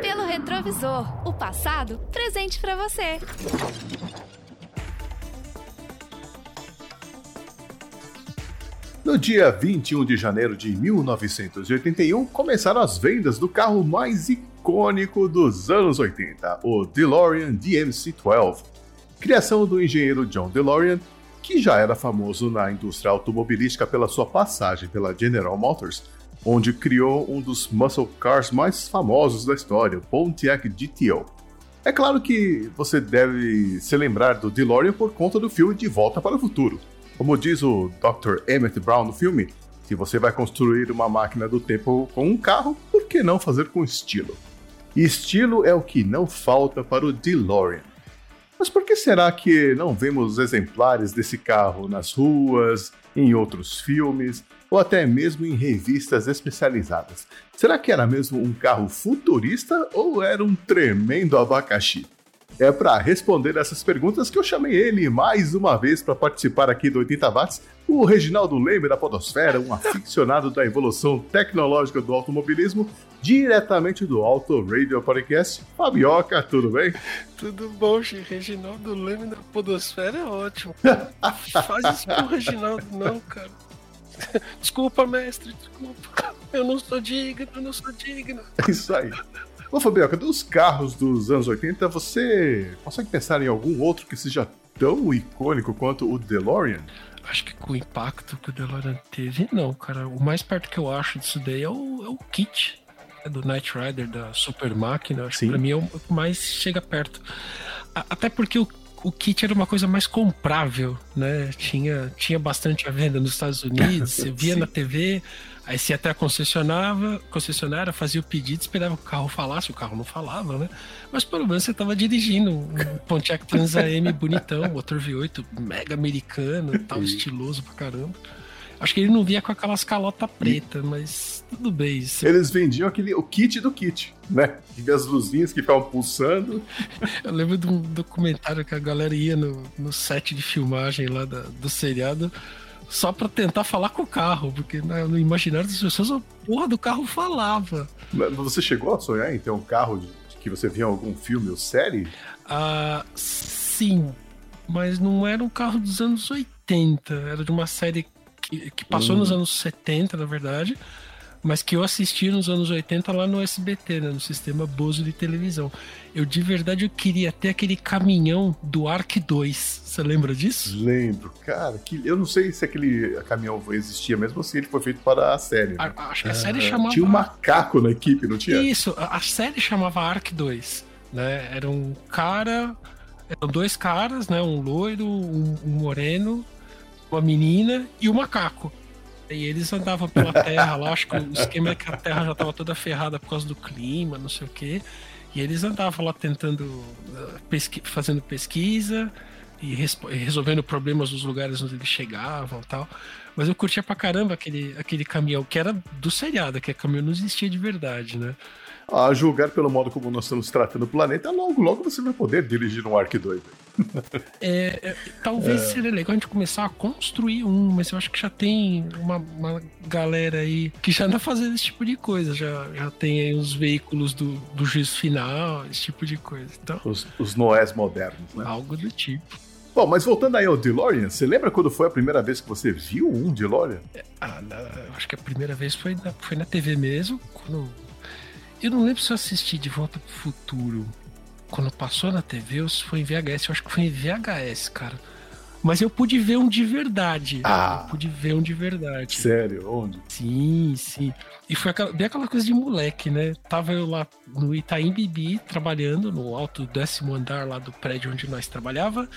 Pelo retrovisor, o passado presente para você. No dia 21 de janeiro de 1981, começaram as vendas do carro mais icônico dos anos 80, o DeLorean DMC-12. Criação do engenheiro John DeLorean, que já era famoso na indústria automobilística pela sua passagem pela General Motors, onde criou um dos muscle cars mais famosos da história, o Pontiac GTO. É claro que você deve se lembrar do DeLorean por conta do filme De Volta para o Futuro. Como diz o Dr. Emmett Brown no filme, se você vai construir uma máquina do tempo com um carro, por que não fazer com estilo? E estilo é o que não falta para o DeLorean. Mas por que será que não vemos exemplares desse carro nas ruas, em outros filmes ou até mesmo em revistas especializadas? Será que era mesmo um carro futurista ou era um tremendo abacaxi? É para responder essas perguntas que eu chamei ele mais uma vez para participar aqui do 80 Watts, o Reginaldo Leme da Podosfera, um aficionado da evolução tecnológica do automobilismo, diretamente do Auto Radio Podcast. Fabioca, tudo bem? Tudo bom, Reginaldo Leme da Podosfera é ótimo. Faz isso com o Reginaldo, não, cara. Desculpa, mestre, desculpa. Eu não sou digno, eu não sou digno. É isso aí. Ô Fabioca, dos carros dos anos 80, você consegue pensar em algum outro que seja tão icônico quanto o DeLorean? Acho que com o impacto que o DeLorean teve, não, cara. O mais perto que eu acho disso daí é o, é o kit é do Knight Rider, da Super Máquina. Acho Sim. que pra mim é o que mais chega perto. Até porque o, o kit era uma coisa mais comprável, né? Tinha, tinha bastante à venda nos Estados Unidos, você via na TV, Aí você até a concessionava, concessionária fazia o pedido, esperava que o carro falasse, o carro não falava, né? Mas pelo menos você tava dirigindo um Pontiac Trans AM bonitão, motor V8 mega americano, tal, estiloso pra caramba. Acho que ele não via com aquelas calotas preta, mas tudo bem. Isso. Eles vendiam aquele, o kit do kit, né? As luzinhas que ficavam pulsando. Eu lembro de um documentário que a galera ia no, no set de filmagem lá da, do seriado só para tentar falar com o carro, porque no imaginário das pessoas a porra do carro falava. Você chegou a sonhar em ter um carro de, que você via em algum filme ou série? Ah, sim, mas não era um carro dos anos 80, era de uma série que, que passou hum. nos anos 70, na verdade mas que eu assisti nos anos 80 lá no SBT, né, no sistema Bozo de televisão. Eu de verdade eu queria ter aquele caminhão do Arc 2. Você lembra disso? Lembro, cara. Que, eu não sei se aquele caminhão existia mesmo se ele foi feito para a série. Né? A, acho que a série ah, chamava. Tinha um macaco na equipe, não tinha? Isso, a, a série chamava Arc 2. Né? Era um cara. Eram dois caras, né? Um loiro, um, um moreno, uma menina e um macaco. E eles andavam pela Terra lá, acho que o esquema é que a Terra já estava toda ferrada por causa do clima, não sei o quê. E eles andavam lá tentando, uh, pesqui fazendo pesquisa e resolvendo problemas dos lugares onde eles chegavam tal. Mas eu curtia pra caramba aquele, aquele caminhão, que era do seriado, que a caminhão não existia de verdade, né? A julgar pelo modo como nós estamos tratando o planeta, logo, logo você vai poder dirigir um Ark 2. É, é, talvez é. seria legal a gente começar a construir um, mas eu acho que já tem uma, uma galera aí que já anda fazendo esse tipo de coisa. Já, já tem aí os veículos do, do juízo final, esse tipo de coisa. Então, os, os Noés modernos, né? Algo do tipo. Bom, mas voltando aí ao DeLorean, você lembra quando foi a primeira vez que você viu um DeLorean? É, ah, acho que a primeira vez foi na, foi na TV mesmo, quando eu não lembro se eu assisti De Volta pro Futuro quando passou na TV ou se foi em VHS. Eu acho que foi em VHS, cara. Mas eu pude ver um de verdade. Ah. Eu pude ver um de verdade. Sério? Onde? Sim, sim. E foi aquela, bem aquela coisa de moleque, né? Tava eu lá no Itaim Bibi, trabalhando no alto décimo andar lá do prédio onde nós trabalhava.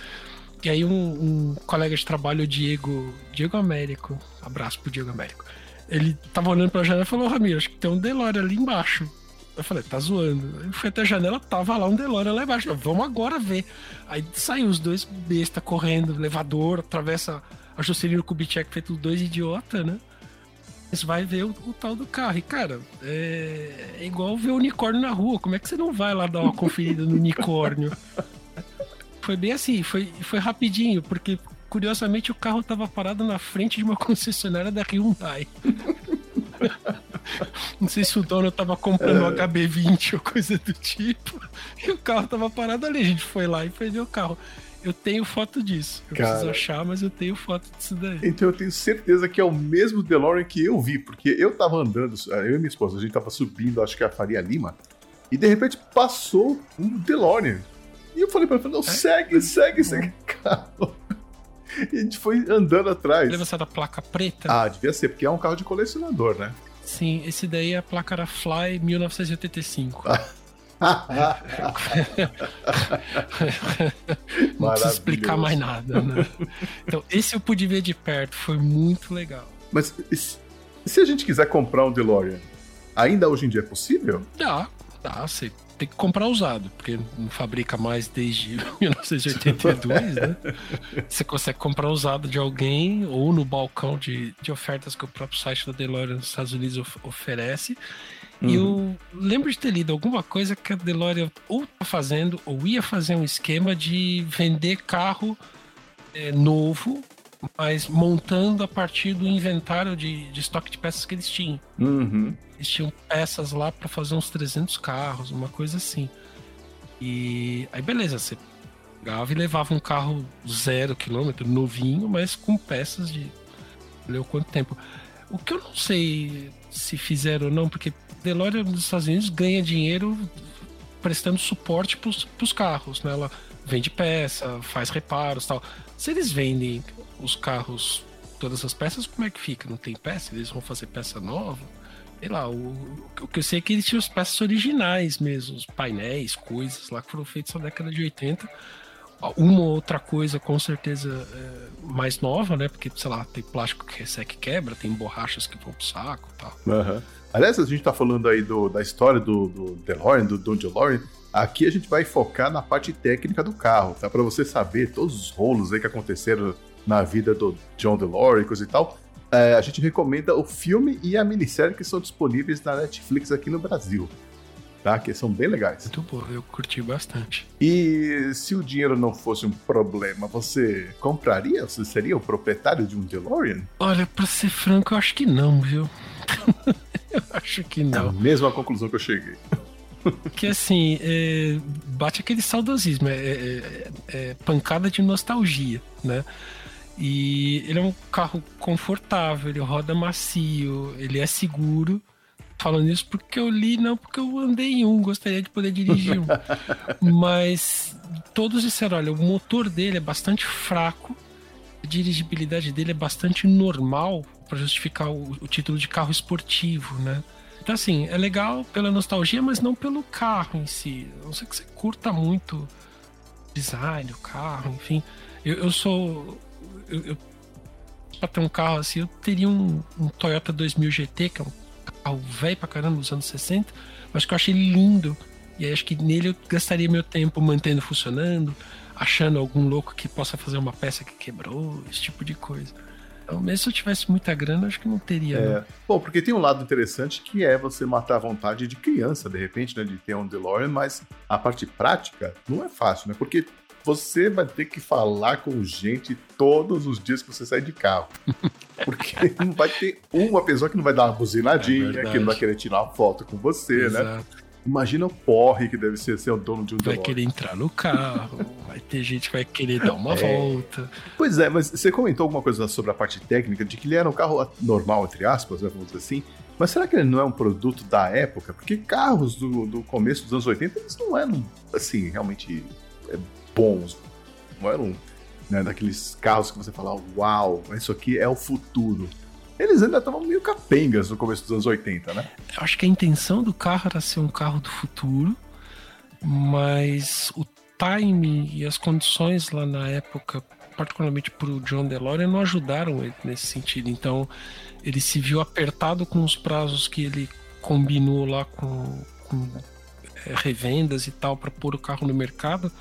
E aí um, um colega de trabalho, o Diego, Diego Américo, abraço pro Diego Américo. Ele tava olhando pra janela e falou, Ramiro, acho que tem um DeLorean ali embaixo. Eu falei, tá zoando. Eu fui até a janela, tava lá um DeLorean lá embaixo. Vamos agora ver. Aí saiu os dois besta correndo, elevador, atravessa a Juscelino Kubitschek, feito dois idiota, né? Você vai ver o, o, tal do carro. E, cara, é, é igual ver o unicórnio na rua. Como é que você não vai lá dar uma conferida no unicórnio? Foi bem assim, foi, foi rapidinho, porque curiosamente o carro tava parado na frente de uma concessionária da Hyundai. Não sei se o dono tava comprando um é. HB20 ou coisa do tipo. E o carro tava parado ali. A gente foi lá e perdeu o carro. Eu tenho foto disso. Eu Cara, preciso achar, mas eu tenho foto disso daí. Então eu tenho certeza que é o mesmo DeLorean que eu vi, porque eu tava andando, eu e minha esposa, a gente tava subindo, acho que é a Faria Lima, e de repente passou um DeLorean. E eu falei pra ela, não, é? segue, segue, segue, carro. E a gente foi andando atrás. Lembra essa da placa preta? Ah, devia ser, porque é um carro de colecionador, né? Sim, esse daí a placa era Fly 1985. Não precisa explicar mais nada, né? Então, esse eu pude ver de perto, foi muito legal. Mas se a gente quiser comprar um DeLorean, ainda hoje em dia é possível? Dá, dá. Você tem que comprar usado, porque não fabrica mais desde 1982, né? Você consegue comprar usado de alguém ou no balcão de, de ofertas que o próprio site da DeLorean nos Estados Unidos of, oferece. Uhum. E eu lembro de ter lido alguma coisa que a DeLorean ou tá fazendo ou ia fazer um esquema de vender carro é, novo mas montando a partir do inventário de, de estoque de peças que eles tinham. Uhum. Eles tinham peças lá para fazer uns 300 carros, uma coisa assim. E aí, beleza, você pegava e levava um carro zero quilômetro, novinho, mas com peças de. Leu quanto tempo. O que eu não sei se fizeram ou não, porque DeLorean nos Estados Unidos ganha dinheiro prestando suporte para os carros, né? Ela vende peça, faz reparos tal. Se eles vendem os carros, todas as peças, como é que fica? Não tem peça? Eles vão fazer peça nova? Sei lá, o, o que eu sei é que eles tinham as peças originais mesmo, os painéis, coisas lá que foram feitas na década de 80. Uma ou outra coisa, com certeza, é, mais nova, né? Porque, sei lá, tem plástico que resseca e quebra, tem borrachas que vão pro saco e tal. Uhum. Aliás, a gente tá falando aí do, da história do, do DeLorean, do Don DeLorean. Aqui a gente vai focar na parte técnica do carro, tá? Para você saber todos os rolos aí que aconteceram na vida do John DeLorean e tal. É, a gente recomenda o filme e a minissérie que são disponíveis na Netflix aqui no Brasil. Tá? Que são bem legais. Muito bom, eu curti bastante. E se o dinheiro não fosse um problema, você compraria? Você seria o proprietário de um DeLorean? Olha, pra ser franco, eu acho que não, viu? eu acho que não. É a mesma conclusão que eu cheguei. Que assim, é, bate aquele saudosismo, é, é, é, pancada de nostalgia, né? E ele é um carro confortável, ele roda macio, ele é seguro. Falando isso porque eu li, não porque eu andei em um, gostaria de poder dirigir um. Mas todos disseram: olha, o motor dele é bastante fraco, a dirigibilidade dele é bastante normal para justificar o, o título de carro esportivo, né? Então, assim, é legal pela nostalgia, mas não pelo carro em si. A não sei que você curta muito design, o carro, enfim. Eu, eu sou. Eu, eu, ter um carro assim, eu teria um, um Toyota 2000 GT, que é um carro velho pra caramba dos anos 60, mas que eu achei lindo. E aí acho que nele eu gastaria meu tempo mantendo funcionando, achando algum louco que possa fazer uma peça que quebrou, esse tipo de coisa. Então, mesmo se eu tivesse muita grana, acho que não teria. É. Né? Bom, porque tem um lado interessante que é você matar a vontade de criança, de repente, né, de ter um DeLorean, mas a parte prática não é fácil, né? Porque você vai ter que falar com gente todos os dias que você sai de carro. Porque não vai ter uma pessoa que não vai dar uma buzinadinha, é que não vai querer tirar uma foto com você, né? Exato. né? Imagina o porre que deve ser ser o dono de um Vai querer entrar no carro, vai ter gente que vai querer dar uma é. volta. Pois é, mas você comentou alguma coisa sobre a parte técnica, de que ele era um carro normal, entre aspas, né, vamos dizer assim. Mas será que ele não é um produto da época? Porque carros do, do começo dos anos 80, eles não eram, assim, realmente é, bons. Não eram né, daqueles carros que você fala, uau, isso aqui é o futuro eles ainda estavam meio capengas no começo dos anos 80, né? Eu acho que a intenção do carro era ser um carro do futuro, mas o time e as condições lá na época, particularmente para o John DeLorean, não ajudaram ele nesse sentido. Então, ele se viu apertado com os prazos que ele combinou lá com, com é, revendas e tal para pôr o carro no mercado.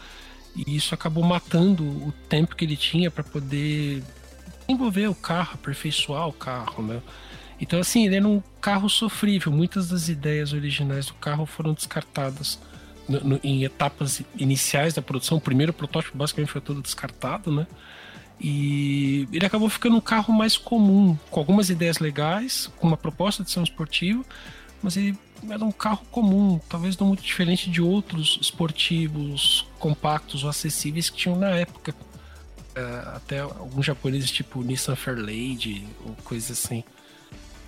E isso acabou matando o tempo que ele tinha para poder desenvolver o carro, aperfeiçoar o carro, né? Então, assim, ele era um carro sofrível. Muitas das ideias originais do carro foram descartadas no, no, em etapas iniciais da produção. O primeiro protótipo basicamente foi todo descartado, né? E ele acabou ficando um carro mais comum, com algumas ideias legais, com uma proposta de ser um esportivo, mas ele era um carro comum, talvez não muito diferente de outros esportivos compactos ou acessíveis que tinham na época. É, até alguns japoneses tipo Nissan Fairlady ou coisas assim.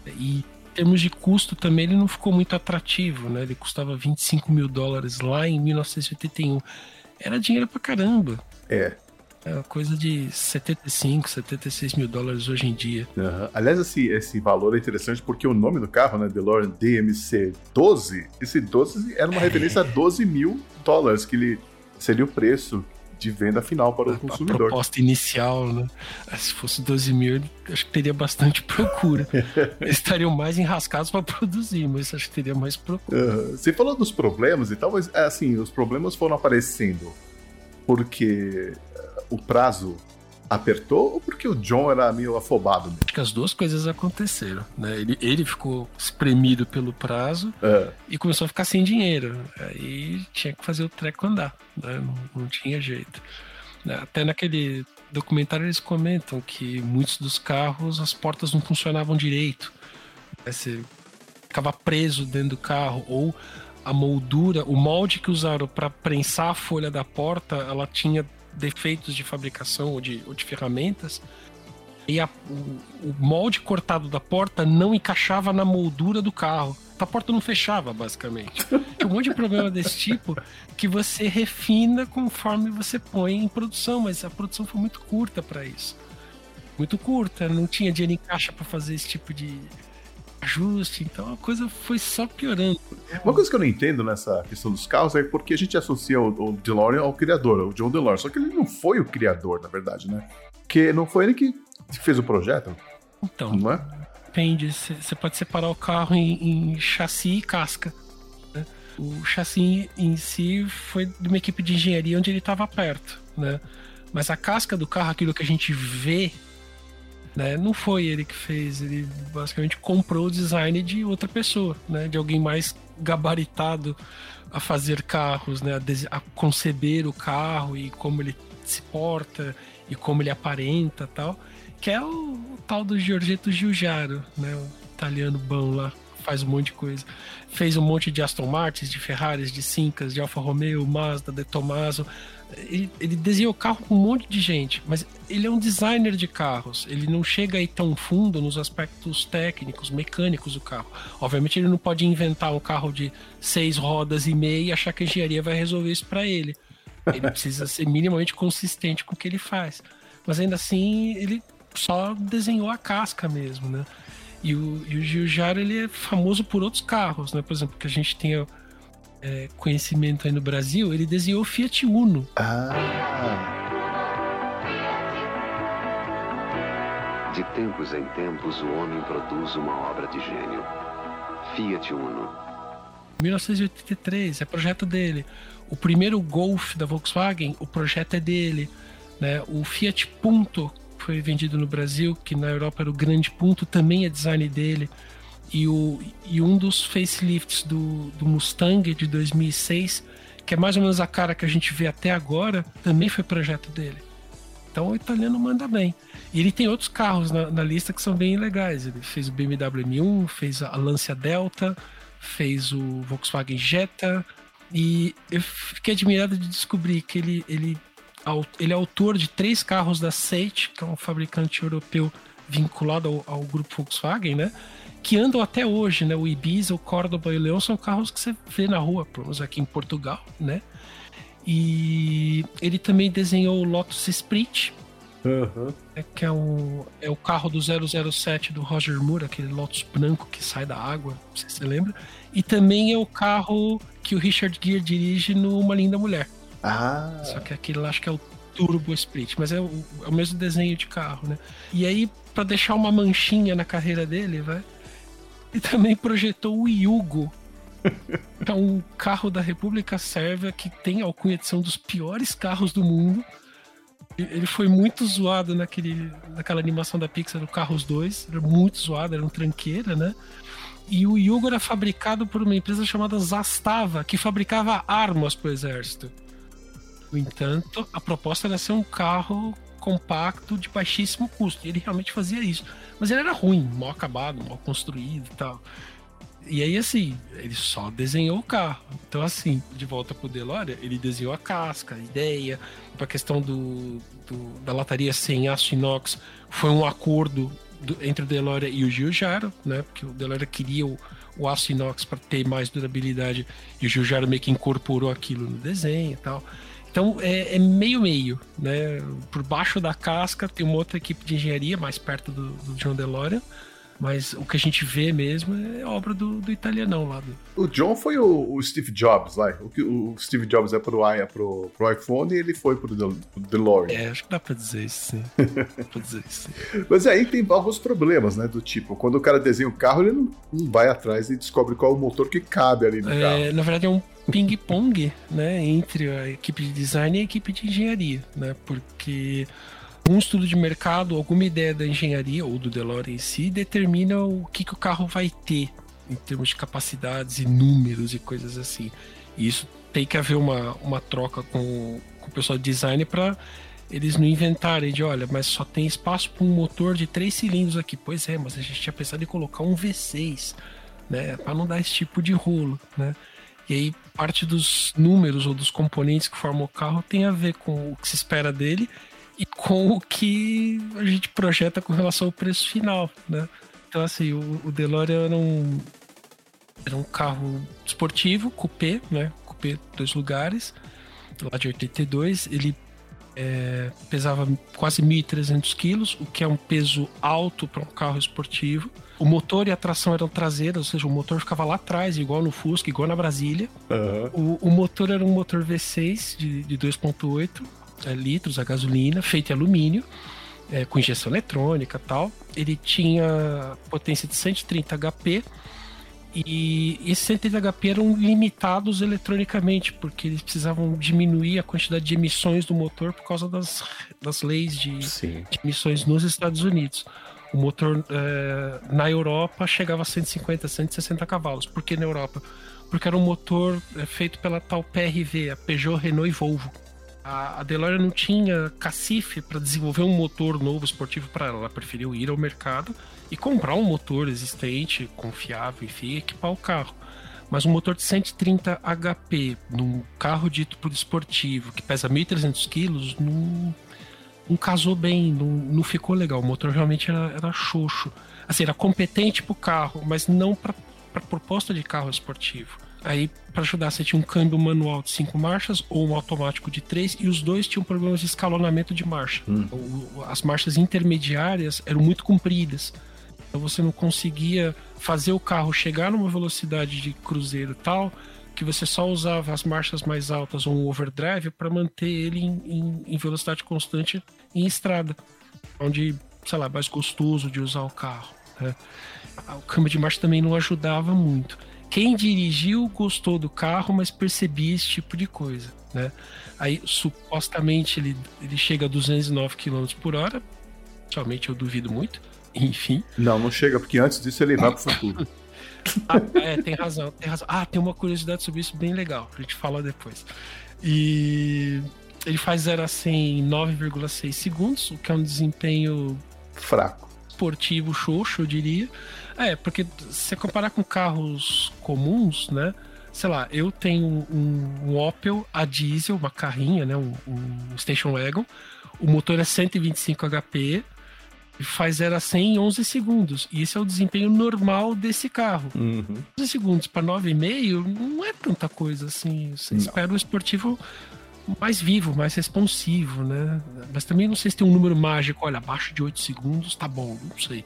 E em termos de custo também ele não ficou muito atrativo, né? Ele custava 25 mil dólares lá em 1981. Era dinheiro pra caramba. É. É coisa de 75, 76 mil dólares hoje em dia. Uhum. Aliás, esse, esse valor é interessante porque o nome do carro, né, DeLorean DMC 12, esse 12 era uma é. referência a 12 mil dólares, que ele seria o preço de venda final para o a, consumidor. A proposta inicial, né? Ah, se fosse 12 mil, acho que teria bastante procura. Eles estariam mais enrascados para produzir, mas acho que teria mais procura. Você falou dos problemas e tal, mas assim, os problemas foram aparecendo porque o prazo apertou ou porque o John era meio afobado? Mesmo? Acho que as duas coisas aconteceram, né? Ele, ele ficou espremido pelo prazo é. e começou a ficar sem dinheiro. Aí tinha que fazer o treco andar, né? Não, não tinha jeito. Né? Até naquele documentário eles comentam que muitos dos carros as portas não funcionavam direito. Né? Você ficava preso dentro do carro ou a moldura, o molde que usaram para prensar a folha da porta, ela tinha defeitos de fabricação ou de, ou de ferramentas. E a, o, o, molde cortado da porta não encaixava na moldura do carro. A porta não fechava, basicamente. Tem um monte de problema desse tipo que você refina conforme você põe em produção, mas a produção foi muito curta para isso. Muito curta, não tinha dinheiro em caixa para fazer esse tipo de, ajuste, então a coisa foi só piorando. Uma coisa que eu não entendo nessa questão dos carros é porque a gente associa o, o DeLorean ao criador, o John DeLorean, só que ele não foi o criador, na verdade, né? Porque não foi ele que fez o projeto. Então, não é? depende, você pode separar o carro em, em chassi e casca. Né? O chassi em si foi de uma equipe de engenharia onde ele estava perto, né? Mas a casca do carro, aquilo que a gente vê né? Não foi ele que fez, ele basicamente comprou o design de outra pessoa, né? de alguém mais gabaritado a fazer carros, né? a, a conceber o carro e como ele se porta e como ele aparenta tal, que é o, o tal do Giorgetto Giugiaro, né? o italiano bom lá, faz um monte de coisa. Fez um monte de Aston Martins, de Ferraris, de Sincas, de Alfa Romeo, Mazda, de Tomaso, ele, ele desenhou carro com um monte de gente, mas ele é um designer de carros. Ele não chega aí tão fundo nos aspectos técnicos, mecânicos do carro. Obviamente, ele não pode inventar um carro de seis rodas e meia e achar que a engenharia vai resolver isso para ele. Ele precisa ser minimamente consistente com o que ele faz. Mas ainda assim, ele só desenhou a casca mesmo, né? E o, e o Giugiaro, ele é famoso por outros carros, né? Por exemplo, que a gente tem é, conhecimento aí no Brasil, ele desenhou o Fiat Uno. Ah. De tempos em tempos, o homem produz uma obra de gênio. Fiat Uno. 1983, é projeto dele. O primeiro Golf da Volkswagen, o projeto é dele. Né? O Fiat Punto foi vendido no Brasil, que na Europa era o grande Punto, também é design dele. E, o, e um dos facelifts do, do Mustang de 2006, que é mais ou menos a cara que a gente vê até agora, também foi projeto dele. Então o italiano manda bem. E ele tem outros carros na, na, lista que são bem legais. Ele fez o BMW M1, fez a Lancia Delta, fez o Volkswagen Jetta. E eu fiquei admirado de descobrir que ele, ele, ele é autor de três carros da Seat, que é um fabricante europeu vinculado ao, ao grupo Volkswagen, né? que andam até hoje, né? O Ibiza, o Córdoba e o Leão são carros que você vê na rua, pelo menos aqui em Portugal, né? E ele também desenhou o Lotus Esprit, uhum. né, que é, um, é o carro do 007 do Roger Moore, aquele Lotus branco que sai da água, não sei se você lembra. E também é o carro que o Richard Gere dirige no Uma Linda Mulher. Ah. Só que aquele lá acho que é o Turbo Split, mas é o, é o mesmo desenho de carro, né? E aí, para deixar uma manchinha na carreira dele, vai, e também projetou o Yugo. é um carro da República Sérvia que tem a alcunha de ser um dos piores carros do mundo. Ele foi muito zoado naquele, naquela animação da Pixar do Carros 2. Era muito zoado, era um tranqueira, né? E o Yugo era fabricado por uma empresa chamada Zastava, que fabricava armas para o exército. No entanto, a proposta era ser um carro compacto de baixíssimo custo. E ele realmente fazia isso. Mas ele era ruim, mal acabado, mal construído e tal. E aí, assim, ele só desenhou o carro. Então, assim, de volta pro DeLorean, ele desenhou a casca, a ideia, a questão do, do, da lataria sem aço inox, foi um acordo do, entre o DeLorean e o Giugiaro, né? Porque o DeLorean queria o, o aço inox para ter mais durabilidade e o Giugiaro meio que incorporou aquilo no desenho e tal. Então é, é, meio meio, né? Por baixo da casca tem uma outra equipe de engenharia mais perto do, do John DeLorean mas o que a gente vê mesmo é obra do, do italianão lá. Do... O John foi o, o, Steve Jobs lá. O, o Steve Jobs é pro, é pro, pro iPhone e ele foi pro, pro DeLorean. É, acho que dá pra dizer isso, sim. dá pra dizer isso. Sim. Mas aí tem alguns problemas, né? Do tipo, quando o cara desenha o carro, ele não, não vai atrás e descobre qual é o motor que cabe ali no é, carro. Na verdade, é um ping-pong, né? Entre a equipe de design e a equipe de engenharia, né? Porque um estudo de mercado, alguma ideia da engenharia ou do DeLorean em si determina o que, que o carro vai ter em termos de capacidades e números e coisas assim. E isso tem que haver uma, uma troca com, com o pessoal de design para eles não inventarem de, olha, mas só tem espaço para um motor de três cilindros aqui. Pois é, mas a gente tinha pensado em colocar um V6, né, para não dar esse tipo de rolo, né? E aí parte dos números ou dos componentes que formam o carro tem a ver com o que se espera dele e com o que a gente projeta com relação ao preço final, né? Então, assim, o, o DeLorean era um, era um carro esportivo, coupé, né? Coupé dois lugares, lá de 82. Ele é, pesava quase 1.300 quilos, o que é um peso alto para um carro esportivo. O motor e a tração eram traseiras, ou seja, o motor ficava lá atrás, igual no Fusca, igual na Brasília. Uhum. O, o, motor era um motor V6 de, de 2.8 é, litros a gasolina, feito em alumínio, é, com injeção eletrônica tal. Ele tinha potência de 130 HP e esses 130 HP eram limitados eletronicamente, porque eles precisavam diminuir a quantidade de emissões do motor por causa das, das leis de, de emissões nos Estados Unidos. O motor é, na Europa chegava a 150, 160 cavalos. Por que na Europa? Porque era um motor é, feito pela tal PRV, a Peugeot, Renault e Volvo a, a DeLorean não tinha cacife para desenvolver um motor novo esportivo para ela. Ela preferiu ir ao mercado e comprar um motor existente, confiável, enfim, equipar o carro. Mas um motor de 130 HP num carro dito por esportivo que pesa 1.300 quilos não, não casou bem, não, não ficou legal. O motor realmente era, era xoxo. Assim, era competente para o carro, mas não para proposta de carro esportivo. Aí, para ajudar, você tinha um câmbio manual de cinco marchas ou um automático de três, e os dois tinham problemas de escalonamento de marcha. Hum. As marchas intermediárias eram muito compridas. Então você não conseguia fazer o carro chegar numa velocidade de cruzeiro tal que você só usava as marchas mais altas ou um overdrive para manter ele em, em, em, velocidade constante em estrada, onde, sei lá, mais gostoso de usar o carro. Né? O câmbio de marcha também não ajudava muito quem dirigiu gostou do carro, mas percebia esse tipo de coisa, né? Aí, supostamente, ele, ele chega a 209 km por hora, somente eu duvido muito, enfim. Não, não chega, porque antes disso ele vai pro futuro. ah, é, tem razão, tem razão. Ah, tem uma curiosidade sobre isso bem legal, a gente fala depois. E ele faz 0 a 100 em 9,6 segundos, o que é um desempenho fraco. Esportivo xoxo, eu diria. É, porque se você comparar com carros comuns, né? Sei lá, eu tenho um, um Opel a diesel, uma carrinha, né? Um, um Station Wagon. O motor é 125 HP e faz 0 a 100 em 11 segundos. E esse é o desempenho normal desse carro. Uhum. 11 segundos para 9,5 não é tanta coisa assim. Você não. espera o esportivo mais vivo, mais responsivo, né? Mas também não sei se tem um número mágico, olha, abaixo de 8 segundos, tá bom, não sei.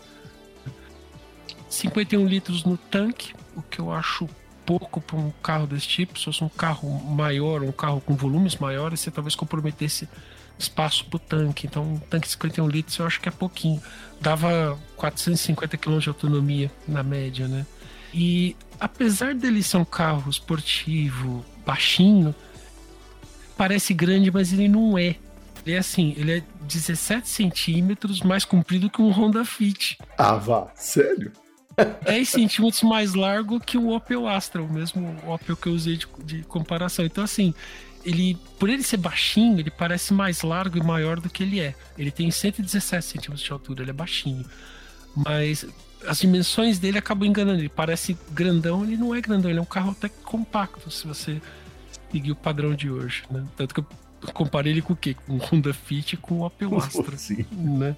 51 litros no tanque, o que eu acho pouco para um carro desse tipo. Se fosse um carro maior, um carro com volumes maiores, você talvez comprometesse espaço para o tanque. Então, um tanque de 51 litros eu acho que é pouquinho. Dava 450 km de autonomia na média, né? E apesar dele ser um carro esportivo, baixinho, parece grande, mas ele não é. Ele é assim, ele é 17 centímetros mais comprido que um Honda Fit. Ah, vá, sério? 10 centímetros mais largo que o Opel Astra, o mesmo Opel que eu usei de, de comparação. Então, assim, ele, por ele ser baixinho, ele parece mais largo e maior do que ele é. Ele tem 117 centímetros de altura, ele é baixinho. Mas as dimensões dele acabam enganando. Ele parece grandão, ele não é grandão, ele é um carro até compacto, se você seguir o padrão de hoje, né? Tanto que eu comparei ele com o quê? Com o Honda Fit e com o Opel Astra, Sim. né?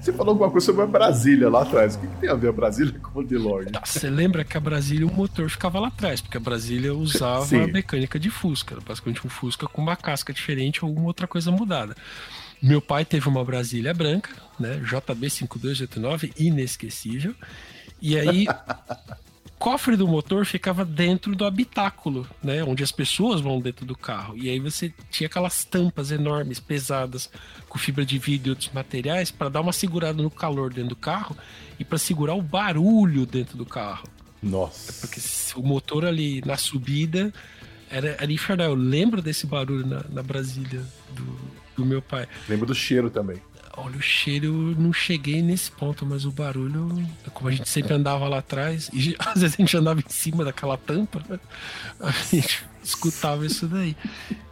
Você falou alguma coisa sobre a Brasília lá atrás. O que, que tem a ver a Brasília com o DeLorean? Tá, você lembra que a Brasília, o motor ficava lá atrás, porque a Brasília usava Sim. a mecânica de Fusca. Basicamente um Fusca com uma casca diferente ou alguma outra coisa mudada. Meu pai teve uma Brasília branca, né? JB5289, inesquecível. E aí cofre do motor ficava dentro do habitáculo, né? Onde as pessoas vão dentro do carro. E aí você tinha aquelas tampas enormes, pesadas, com fibra de vidro e outros materiais, para dar uma segurada no calor dentro do carro e para segurar o barulho dentro do carro. Nossa. Porque o motor ali na subida era, era infernal. Eu lembro desse barulho na, na Brasília do, do meu pai. Lembro do cheiro também. Olha, o cheiro eu não cheguei nesse ponto, mas o barulho, como a gente sempre andava lá atrás, e às vezes a gente andava em cima daquela tampa, né? a gente escutava isso daí.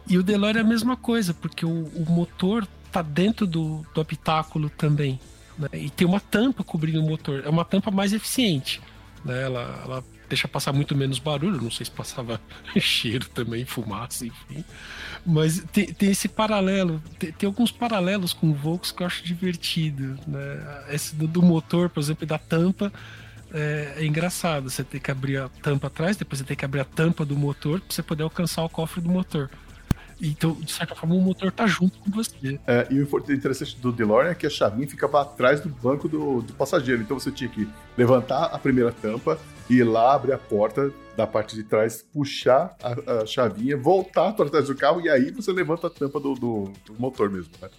E o DeLorean é a mesma coisa, porque o, o motor tá dentro do, do habitáculo também. Né? E tem uma tampa cobrindo o motor. É uma tampa mais eficiente. Né? Ela, ela deixa passar muito menos barulho. Não sei se passava cheiro também, fumaça, enfim. Mas tem, tem esse paralelo, tem, tem, alguns paralelos com o Volks que eu acho divertido. Né? Esse do, do motor, por exemplo, da tampa. É, é, engraçado. Você tem que abrir a tampa atrás, depois você tem que abrir a tampa do motor para você poder alcançar o cofre do motor. Então, de certa forma, o motor tá junto com você. É, e o interessante do DeLorean é que a chavinha ficava atrás do banco do, do passageiro. Então você tinha que levantar a primeira tampa, ir lá, abrir a porta da parte de trás, puxar a, a chavinha, voltar para trás do carro e aí você levanta a tampa do, do, do motor mesmo, né?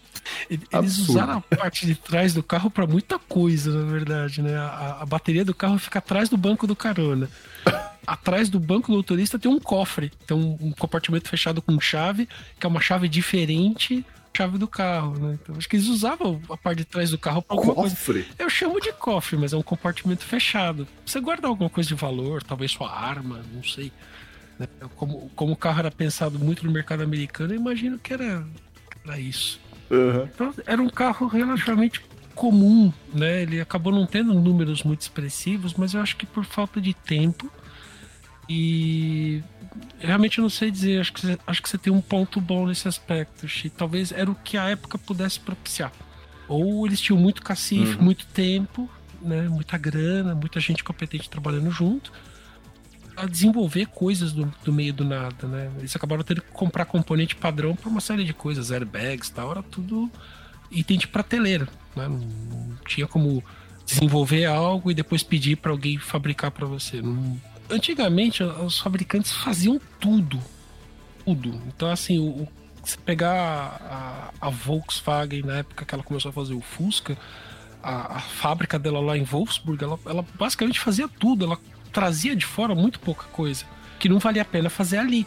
Eles Absurdo. usaram a parte de trás do carro para muita coisa, na verdade, né? A, a, bateria do carro fica atrás do banco do carona. Atrás do banco do motorista tem um cofre, tem um, um compartimento fechado com chave, que é uma chave diferente chave do carro, né? Então acho que eles usavam a parte de trás do carro para alguma cofre. coisa. Eu chamo de cofre, mas é um compartimento fechado. Você guarda alguma coisa de valor, talvez sua arma, não sei. Né? Como, como o carro era pensado muito no mercado americano, eu imagino que era, era isso. Uhum. Então, era um carro relativamente comum, né? Ele acabou não tendo números muito expressivos, mas eu acho que por falta de tempo e realmente eu não sei dizer, acho que, você, acho que você tem um ponto bom nesse aspecto, Xi. Talvez era o que a época pudesse propiciar. Ou eles tinham muito cacife, uhum. muito tempo, né, muita grana, muita gente competente trabalhando junto, a desenvolver coisas do, do meio do nada, né? Eles acabaram tendo que comprar componente padrão para uma série de coisas, airbags e tal, era tudo item de prateleira, né? Não, não tinha como desenvolver algo e depois pedir para alguém fabricar para você. Não, antigamente os fabricantes faziam tudo. Tudo. Então, assim, o, se pegar a, a, Volkswagen na época que ela começou a fazer o Fusca, a, a fábrica dela lá em Wolfsburg, ela, ela, basicamente fazia tudo. Ela trazia de fora muito pouca coisa, que não valia a pena fazer ali.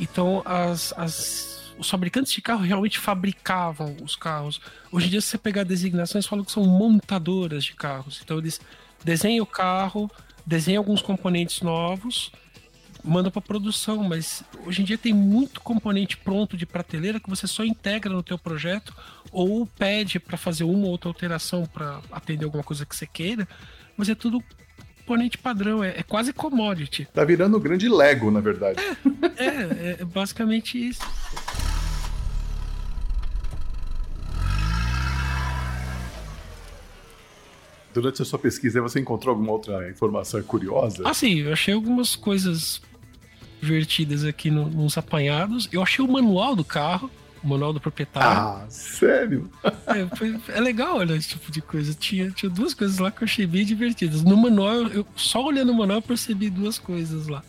Então, as, as, os fabricantes de carro realmente fabricavam os carros. Hoje em dia, se você pegar designações, falam que são montadoras de carros. Então, eles desenham o carro, desenha alguns componentes novos, manda para produção, mas hoje em dia tem muito componente pronto de prateleira que você só integra no teu projeto ou pede para fazer uma ou outra alteração para atender alguma coisa que você queira, mas é tudo componente padrão, é, é quase commodity. Tá virando um grande Lego, na verdade. É, é, é basicamente isso. Durante a sua pesquisa você encontrou alguma outra informação curiosa? Ah, sim, eu achei algumas coisas divertidas aqui no, nos apanhados. Eu achei o manual do carro, o manual do proprietário. Ah, sério? É, foi, é legal olhar esse tipo de coisa. Tinha, tinha duas coisas lá que eu achei bem divertidas. No manual, eu, só olhando o manual, eu percebi duas coisas lá.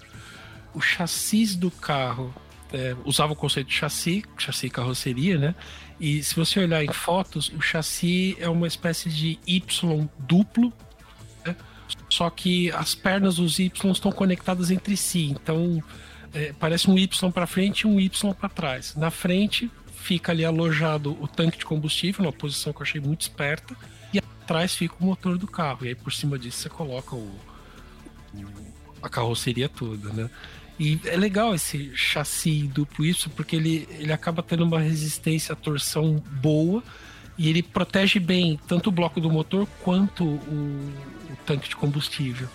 O chassi do carro é, usava o conceito de chassi, chassi carroceria, né? E se você olhar em fotos, o chassi é uma espécie de Y duplo, né? só que as pernas dos Y estão conectadas entre si. Então é, parece um Y para frente e um Y para trás. Na frente fica ali alojado o tanque de combustível, uma posição que eu achei muito esperta. E atrás fica o motor do carro. E aí por cima disso você coloca o, a carroceria toda, né? E é legal esse chassi duplo Y, porque ele, ele acaba tendo uma resistência à torção boa e ele protege bem tanto o bloco do motor quanto o, o tanque de combustível.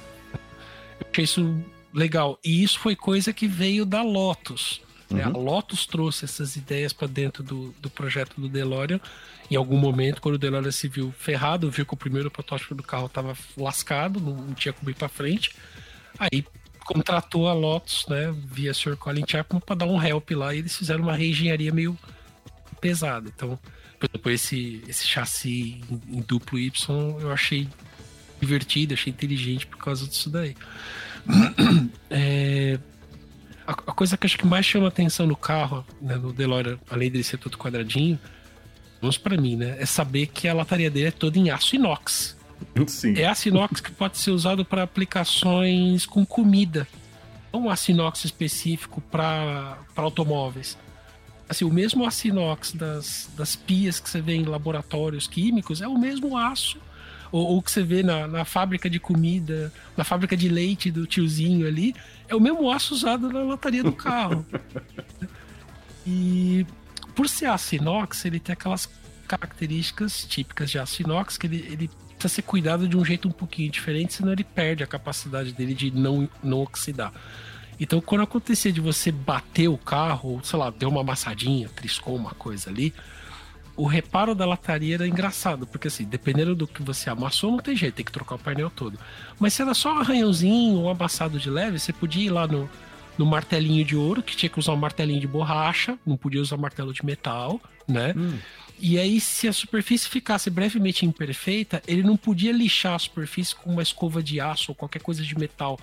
Eu achei isso legal. E isso foi coisa que veio da Lotus. Né? A uhum. Lotus trouxe essas ideias para dentro do, do projeto do DeLorean. Em algum momento, quando o DeLorean se viu ferrado, viu que o primeiro protótipo do carro estava lascado, não tinha como ir para frente. Aí contratou a Lotus, né, via Sr. Colin Chapman para dar um help lá e eles fizeram uma reengenharia meio pesada. Então, por exemplo, esse, esse chassi em, em duplo Y eu achei divertido, achei inteligente por causa disso daí. É, a, a, coisa que acho que mais chama atenção no carro, né, no DeLorean, além dele ser todo quadradinho, vamos para mim, né, é saber que a lataria dele é toda em aço inox. Sim. É aço inox que pode ser usado para aplicações com comida. Não um aço inox específico para automóveis. Assim, o mesmo aço inox das, das pias que você vê em laboratórios químicos é o mesmo aço ou, ou que você vê na, na, fábrica de comida, na fábrica de leite do tiozinho ali, é o mesmo aço usado na lataria do carro. e por ser aço inox, ele tem aquelas características típicas de aço inox que ele, ele precisa ser cuidado de um jeito um pouquinho diferente, senão ele perde a capacidade dele de não, não oxidar. Então, quando acontecia de você bater o carro, sei lá, deu uma amassadinha, triscou uma coisa ali, o reparo da lataria era engraçado, porque assim, dependendo do que você amassou, não tem jeito, tem que trocar o painel todo. Mas se era só um arranhãozinho ou um amassado de leve, você podia ir lá no, no martelinho de ouro, que tinha que usar um martelinho de borracha, não podia usar martelo de metal, né? Hum. E aí, se a superfície ficasse brevemente imperfeita, ele não podia lixar a superfície com uma escova de aço ou qualquer coisa de metal.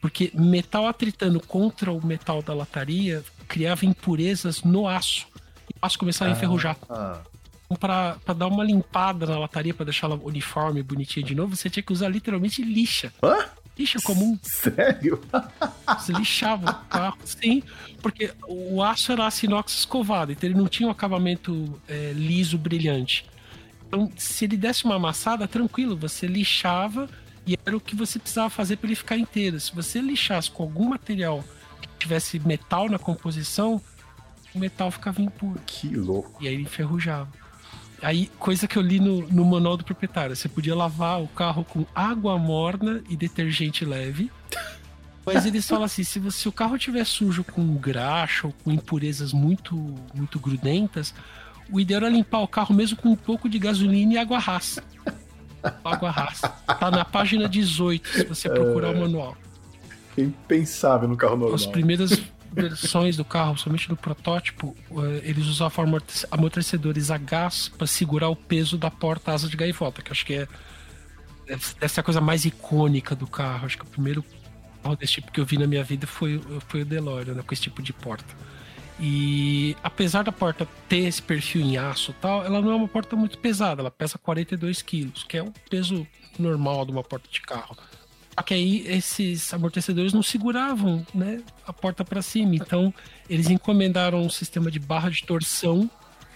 Porque metal atritando contra o metal da lataria criava impurezas no aço. E o aço começava ah, a enferrujar. Ah. Então, para dar uma limpada na lataria, para deixar ela uniforme, bonitinha de novo, você tinha que usar literalmente lixa. Hã? Lixa comum. Sério? Você lixava o carro, sim, porque o aço era aço inox escovado, então ele não tinha um acabamento é, liso, brilhante. Então, se ele desse uma amassada, tranquilo, você lixava e era o que você precisava fazer para ele ficar inteiro. Se você lixasse com algum material que tivesse metal na composição, o metal ficava impuro. Que louco. E aí ele enferrujava. Aí, coisa que eu li no, no manual do proprietário: você podia lavar o carro com água morna e detergente leve. Mas eles falam assim: se, você, se o carro estiver sujo com graxa ou com impurezas muito, muito grudentas, o ideal é limpar o carro mesmo com um pouco de gasolina e água rasa. Água rasa. Tá na página 18, se você procurar é... o manual. Impensável no carro normal. As primeiras versões do carro, somente no protótipo, eh, eles usavam amortecedores a gás para segurar o peso da porta asa de gaivota, que acho que é deve ser a coisa mais icônica do carro. Acho que o primeiro carro desse tipo que eu vi na minha vida foi, foi o DeLorean, né, com esse tipo de porta. E apesar da porta ter esse perfil em aço tal, ela não é uma porta muito pesada, ela pesa 42 quilos, que é o peso normal de uma porta de carro. Só que aí esses amortecedores não seguravam né, a porta para cima. Então eles encomendaram um sistema de barra de torção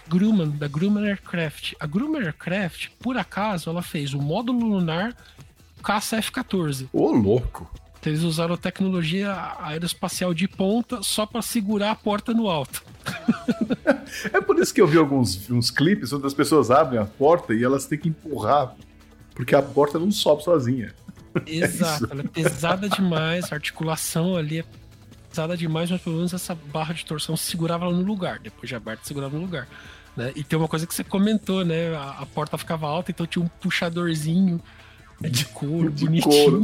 Grumman, da Grumman Aircraft. A Grumman Aircraft, por acaso, ela fez o módulo lunar caça F-14. Ô, louco! Então, eles usaram tecnologia aeroespacial de ponta só para segurar a porta no alto. é por isso que eu vi alguns uns clipes onde as pessoas abrem a porta e elas têm que empurrar, porque a porta não sobe sozinha. Exato, ela é pesada demais, a articulação ali é pesada demais, mas pelo menos essa barra de torção segurava ela no lugar, depois de aberto segurava no lugar. Né? E tem uma coisa que você comentou, né? A, a porta ficava alta, então tinha um puxadorzinho né, de couro, de bonitinho. Couro.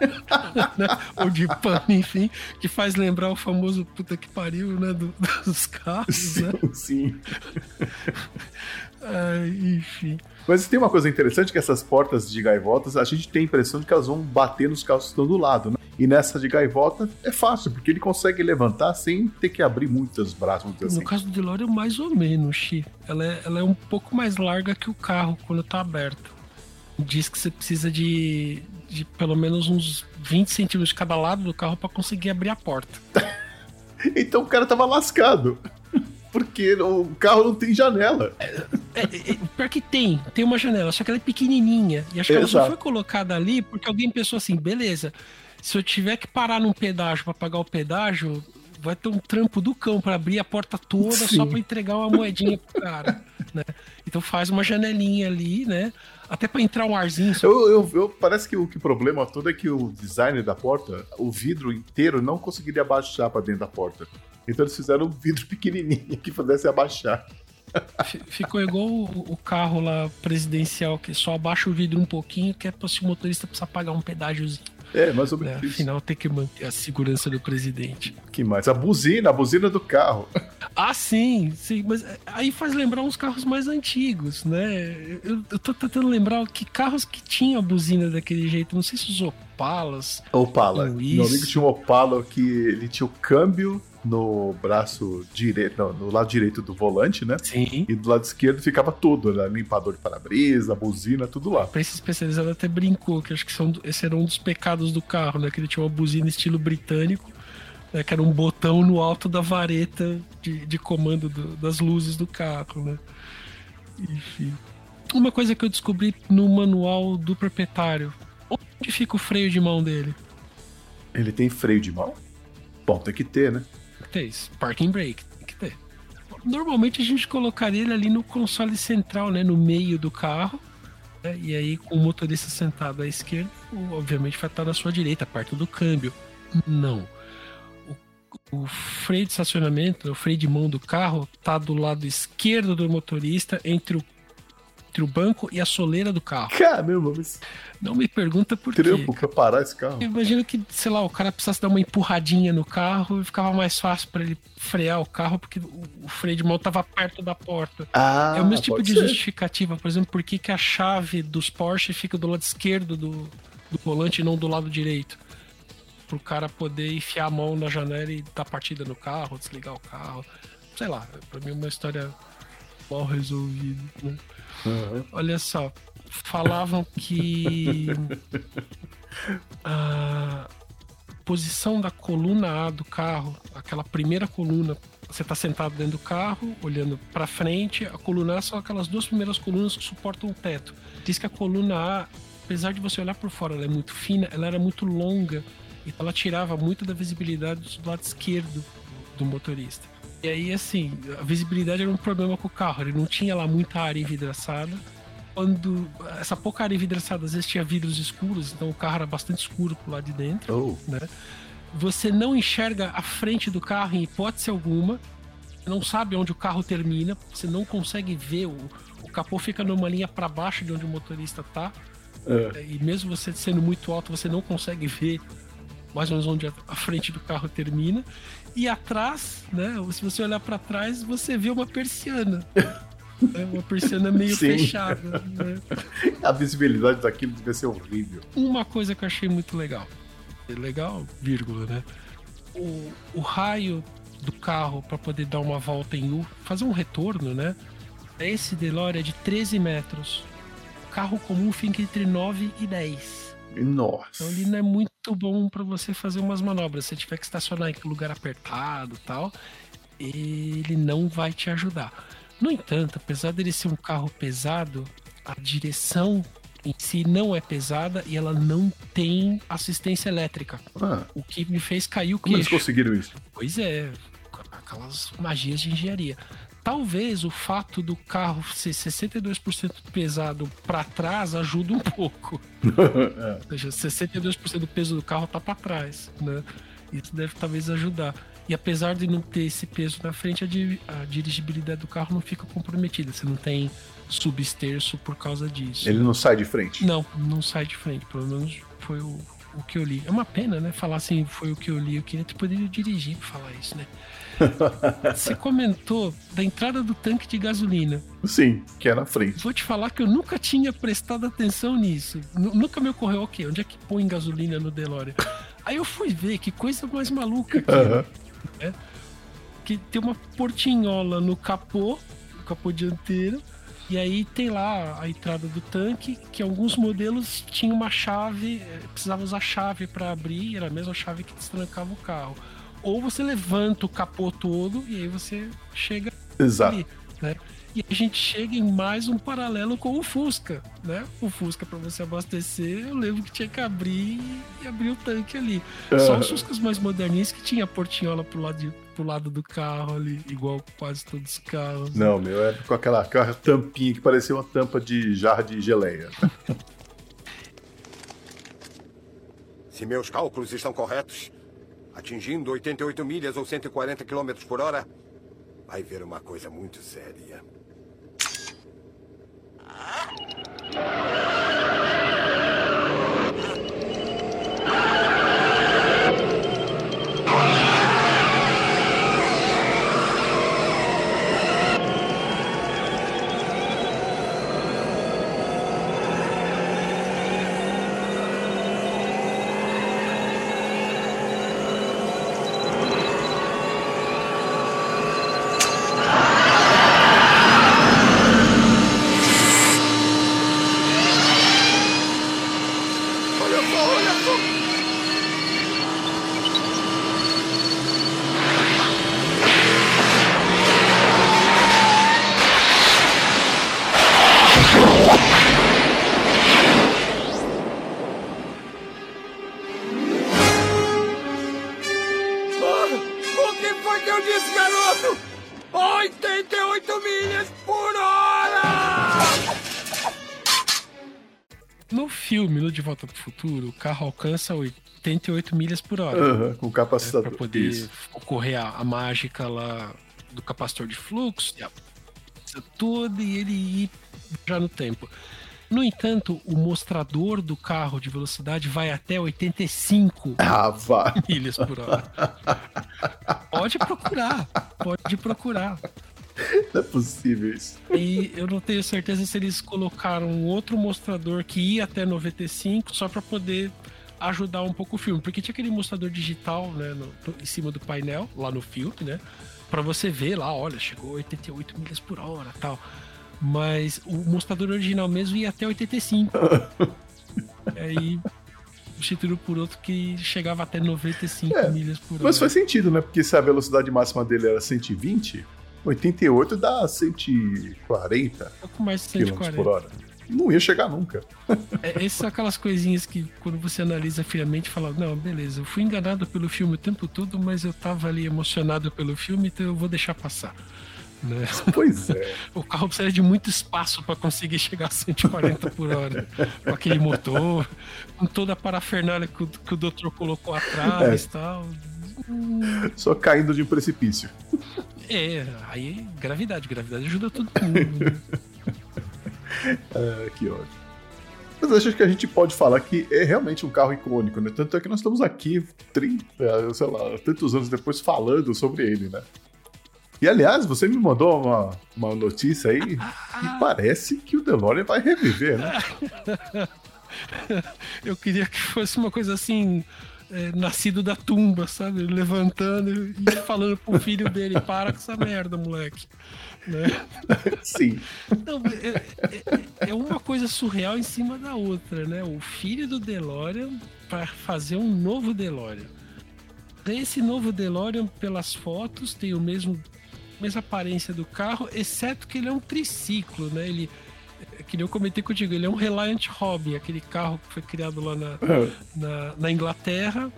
né? Ou de pano, enfim, que faz lembrar o famoso puta que pariu, né? Do, dos carros, sim, né? Sim. Ai, enfim. Mas tem uma coisa interessante que essas portas de gaivotas, a gente tem a impressão de que elas vão bater nos carros que estão do lado, né? E nessa de gaivota é fácil, porque ele consegue levantar sem ter que abrir muitos braços. Assim. No caso do DeLorean, mais ou menos, Xi. Ela é, ela é um pouco mais larga que o carro quando tá aberto. Diz que você precisa de, de pelo menos uns 20 centímetros de cada lado do carro para conseguir abrir a porta. então o cara tava lascado porque o carro não tem janela. É, É, é, pior que tem, tem uma janela, só que ela é pequenininha. E acho que ela só foi colocada ali porque alguém pensou assim, beleza, se eu tiver que parar num pedágio para pagar o pedágio, vai ter um trampo do cão para abrir a porta toda Sim. só para entregar uma moedinha pro cara, né? Então faz uma janelinha ali, né? Até para entrar um arzinho. Eu, eu, eu, parece que o que problema todo é que o design da porta, o vidro inteiro não conseguiria abaixar para dentro da porta. Então eles fizeram um vidro pequenininho que pudesse abaixar. Ficou igual o, carro lá presidencial, que só abaixa o vidro um pouquinho, que é para se o motorista precisar pagar um pedágiozinho. É, mais ou menos. É, afinal, tem que manter a segurança do presidente. Que mais? A buzina, a buzina do carro. Ah, sim, sim. Mas aí faz lembrar uns carros mais antigos, né? Eu, eu tô tentando lembrar que carros que tinham a buzina daquele jeito. Não sei se os Opalas. Opala. Meu amigo tinha um Opala que ele tinha o câmbio no braço direito, não, no lado direito do volante, né? Sim. E do lado esquerdo ficava tudo, né? Limpador de para-brisa, buzina, tudo lá. Pra esse especializado até brincou, que acho que são, esse era um dos pecados do carro, né? Que ele tinha uma buzina estilo britânico, né? que era um botão no alto da vareta de, de comando do, das luzes do carro, né? Enfim. Uma coisa que eu descobri no manual do proprietário. Onde fica o freio de mão dele? Ele tem freio de mão? Bom, tem que ter, né? ter isso. Parking brake, tem que ter. Normalmente a gente colocaria ele ali no console central, né? No meio do carro. Né, e aí, com o motorista sentado à esquerda, obviamente vai estar na sua direita, perto do câmbio. Não. O, o freio de estacionamento, o freio de mão do carro, tá do lado esquerdo do motorista, entre o entre o banco e a soleira do carro. Caramba, mas. Não me pergunta por quê. Trampo pra parar esse carro. Eu imagino que, sei lá, o cara precisasse dar uma empurradinha no carro e ficava mais fácil para ele frear o carro, porque o freio de mão tava perto da porta. Ah, é o mesmo tipo de ser. justificativa, por exemplo, por que, que a chave dos Porsche fica do lado esquerdo do, do volante e não do lado direito. Pro cara poder enfiar a mão na janela e dar partida no carro, desligar o carro. Sei lá, pra mim é uma história mal resolvida. Né? Uhum. Olha só, falavam que a posição da coluna A do carro, aquela primeira coluna, você está sentado dentro do carro, olhando para frente, a coluna A são aquelas duas primeiras colunas que suportam o teto. Diz que a coluna A, apesar de você olhar por fora, ela é muito fina, ela era muito longa, então ela tirava muito da visibilidade do lado esquerdo do motorista. E aí, assim, a visibilidade era um problema com o carro. Ele não tinha lá muita área envidraçada. Quando essa pouca área envidraçada, às vezes tinha vidros escuros, então o carro era bastante escuro pro lado de dentro. Oh. Né? Você não enxerga a frente do carro em hipótese alguma. Não sabe onde o carro termina. Você não consegue ver. O, o capô fica numa linha para baixo de onde o motorista tá. É. E mesmo você sendo muito alto, você não consegue ver mais ou menos onde a frente do carro termina. E atrás, né? Se você olhar para trás, você vê uma persiana. É uma persiana meio Sim. fechada. Né? A visibilidade daquilo deve ser horrível. Uma coisa que eu achei muito legal. Legal, vírgula, né? O, o raio do carro para poder dar uma volta em U, fazer um retorno, né? Esse DeLorean é de 13 metros. O carro comum fica entre 9 e 10. Nossa. Então ele não é muito bom para você fazer umas manobras. Se tiver que estacionar em lugar apertado tal, ele não vai te ajudar. No entanto, apesar dele ser um carro pesado, a direção em si não é pesada e ela não tem assistência elétrica. Ah. O que me fez cair o queixo. Como eles conseguiram isso? Pois é, aquelas magias de engenharia talvez o fato do carro ser 62% pesado para trás ajude um pouco. é. Ou seja, 62% do peso do carro tá para trás, né? Isso deve talvez ajudar. E apesar de não ter esse peso na frente, a, di a dirigibilidade do carro não fica comprometida. Você não tem substerço por causa disso. Ele não sai de frente? Não, não sai de frente. Pelo menos foi o, o que eu li. É uma pena, né? Falar assim, foi o que eu li. Eu queria ter podido dirigir pra falar isso, né? Você comentou da entrada do tanque de gasolina. Sim, que é na frente. Vou te falar que eu nunca tinha prestado atenção nisso. N nunca me ocorreu, ok, onde é que põe gasolina no DeLorean? Aí eu fui ver que coisa mais maluca aqui. Uhum. Né? Que tem uma portinhola no capô, no capô dianteiro. E aí tem lá a entrada do tanque, que alguns modelos tinham uma chave, eh, precisava usar chave para abrir, era a mesma chave que destrancava o carro ou você levanta o capô todo e aí você chega Exato. Ali. né? E a gente chega em mais um paralelo com o Fusca, né? O Fusca, para você abastecer, eu lembro que tinha que abrir e abrir o tanque ali. Uhum. Só os Fuscas mais moderninhos que tinha a portinhola pro lado, de, pro lado do carro ali, igual quase todos os carros. Não, meu, é com aquela, aquela tampinha que parecia uma tampa de jarra de geleia. Se meus cálculos estão corretos, atingindo 88 milhas ou 140 km por hora, vai ver uma coisa muito séria. Futuro, o carro alcança 88 milhas por hora. Uhum, com capacitor. Né, para poder Isso. ocorrer a, a, mágica lá do capacitor de fluxo, e a toda e ele ir já no tempo. No entanto, o mostrador do carro de velocidade vai até 85 ah, milhas por hora. pode procurar, pode procurar. Não é possível isso. E eu não tenho certeza se eles colocaram um outro mostrador que ia até 95 só para poder ajudar um pouco o filme. Porque tinha aquele mostrador digital, né, no, em cima do painel, lá no filme, né? Pra você ver lá, olha, chegou 88 milhas por hora tal. Mas o mostrador original mesmo ia até 85. aí substituíram por outro que chegava até 95 é, milhas por hora. Mas faz sentido, né? Porque se a velocidade máxima dele era 120, 88 dá 140 um pouco mais de 140. por hora. Não ia chegar nunca. É, essas são aquelas coisinhas que quando você analisa friamente fala, não, beleza, eu fui enganado pelo filme o tempo todo, mas eu tava ali emocionado pelo filme, então eu vou deixar passar. Né? Pois é. o carro precisa de muito espaço para conseguir chegar a 140 por hora. com aquele motor, com toda a parafernália que o, que o doutor colocou atrás e é. tal. Só caindo de um precipício. É, aí gravidade, gravidade ajuda todo mundo. é, que ótimo. Mas acho que a gente pode falar que é realmente um carro icônico, né? Tanto é que nós estamos aqui 30, sei lá, tantos anos depois falando sobre ele, né? E aliás, você me mandou uma, uma notícia aí e parece que o DeLorean vai reviver, né? Eu queria que fosse uma coisa assim é, nascido da tumba, sabe? Levantando e falando pro filho dele: para com essa merda, moleque. Né? Sim. Não, é, é, é, uma coisa surreal em cima da outra, né? O filho do DeLorean para fazer um novo DeLorean. Esse novo DeLorean, pelas fotos, tem o mesmo mesma aparência do carro, exceto que ele é um triciclo, né? Ele que nem eu comentei contigo, ele é um Reliant Robin, aquele carro que foi criado lá na, é. na, na, Inglaterra.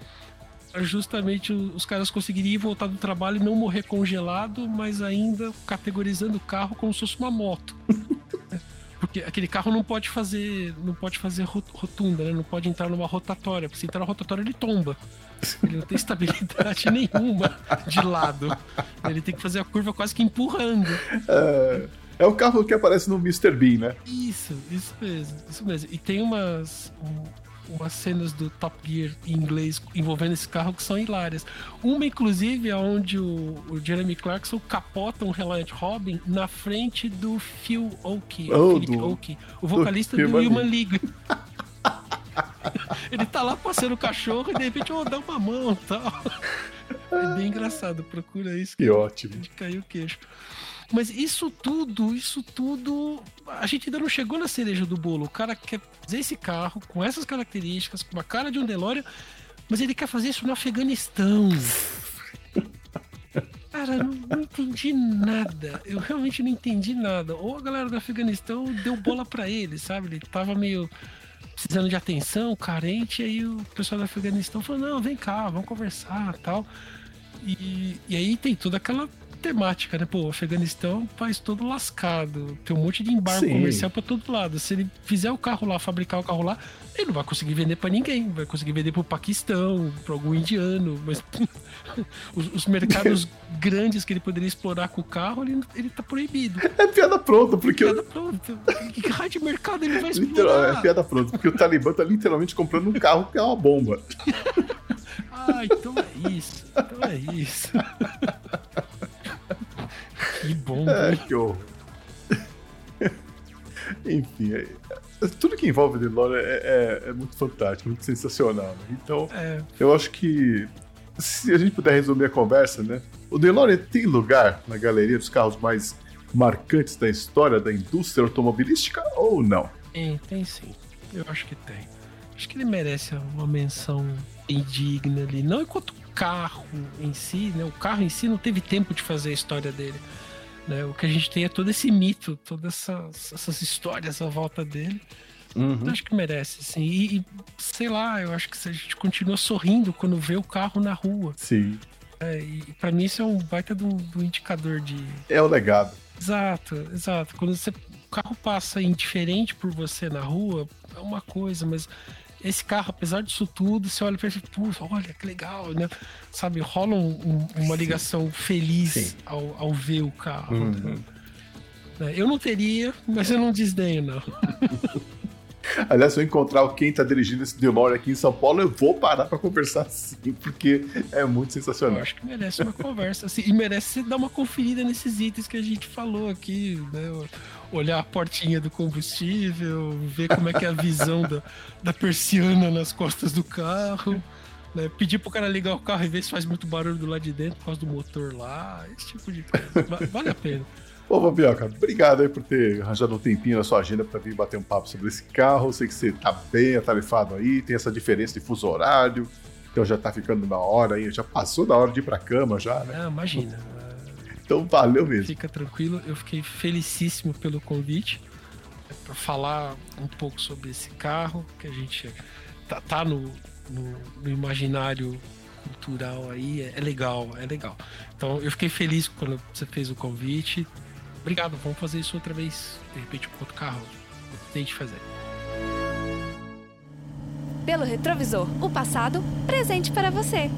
Justamente os caras conseguiriam voltar do trabalho e não morrer congelado, mas ainda categorizando o carro como se fosse uma moto. Porque aquele carro não pode fazer, não pode fazer rotunda, né? Não pode entrar numa rotatória. Porque se entrar na rotatória, ele tomba. Ele não tem estabilidade nenhuma de lado. Ele tem que fazer a curva quase que empurrando. É. É o carro que aparece no Mr. Bean, né? Isso, isso mesmo, isso mesmo. E tem umas, umas cenas do Top Gear em inglês envolvendo esse carro que são hilárias. Uma, inclusive, é onde o, o Jeremy Clarkson capota um Reliant Robin na frente do Phil Oakey, oh, do, Oakey, o vocalista do, do Human League. Ele tá lá passando o cachorro e de repente, oh, dá uma mão e tal. É bem engraçado, procura isso. Que, que ótimo. De cair o queixo. Mas isso tudo, isso tudo, a gente ainda não chegou na cereja do bolo. O cara quer fazer esse carro com essas características, com a cara de um DeLorean, mas ele quer fazer isso no Afeganistão. Cara, não, não, entendi nada. Eu realmente não entendi nada. Ou a galera do Afeganistão deu bola para ele, sabe? Ele tava meio precisando de atenção, carente, e aí o pessoal do Afeganistão falou: não, vem cá, vamos conversar tal. E, e aí tem toda aquela temática, né? Pô, o Afeganistão é um país todo lascado. Tem um monte de embargo Sim. comercial para todo lado. Se ele fizer o carro lá, fabricar o carro lá, ele não vai conseguir vender para ninguém. Vai conseguir vender pro Paquistão, para algum indiano. Mas os, os, mercados grandes que ele poderia explorar com o carro, ele, ele tá proibido. É piada pronta, porque. É piada pronta. Que raio de mercado ele vai explorar? é piada pronta, porque o Talibã tá literalmente comprando um carro que é uma bomba. ah, então é isso. Então é isso. Que bom. É, que horror. Enfim, é, tudo que envolve DeLorean é, é, é, muito fantástico, muito sensacional. Né? Então, é. eu acho que se a gente puder resumir a conversa, né? O DeLorean tem lugar na galeria dos carros mais marcantes da história da indústria automobilística ou não? Tem, tem sim. Eu acho que tem. Acho que ele merece uma menção indigna ali. Não enquanto carro em si, né? O carro em si não teve tempo de fazer a história dele. Né? O que a gente tem é todo esse mito, todas essas, essas histórias à volta dele. Uhum. Eu acho que merece, sim. E, e, sei lá, eu acho que a gente continua sorrindo quando vê o carro na rua. Sim. É, e para mim isso é um baita do, do indicador de. É o legado. Exato, exato. Quando você, o carro passa indiferente por você na rua, é uma coisa, mas esse carro, apesar disso tudo, você olha e pensa, puxa, olha que legal, né? Sabe, rola um, um, uma ligação Sim. feliz ao, ao, ver o carro. Uhum. Né? Eu não teria, mas eu não desdenho, não. Aliás, se eu encontrar quem está dirigindo esse DeLorean aqui em São Paulo, eu vou parar para conversar sim, porque é muito sensacional. Eu acho que merece uma conversa assim, e merece dar uma conferida nesses itens que a gente falou aqui, né? Olhar a portinha do combustível, ver como é que é a visão da, da persiana nas costas do carro. Né? Pedir pro cara ligar o carro e ver se faz muito barulho do lado de dentro por causa do motor lá, esse tipo de coisa. Vale a pena. Ô, Fabioca, obrigado aí por ter arranjado um tempinho na sua agenda para vir bater um papo sobre esse carro. Sei que você tá bem atarefado aí, tem essa diferença de fuso horário, então já tá ficando na hora aí, já passou da hora de ir pra cama já, né? Ah, imagina. Então valeu mesmo. Fica tranquilo, eu fiquei felicíssimo pelo convite é para falar um pouco sobre esse carro, que a gente tá, tá no, no, no imaginário cultural aí, é, é, legal, é legal. Então eu fiquei feliz quando você fez o convite obrigado, vamos fazer isso outra vez. De repente, com outro carro. Tente fazer. Pelo retrovisor, o passado presente para você.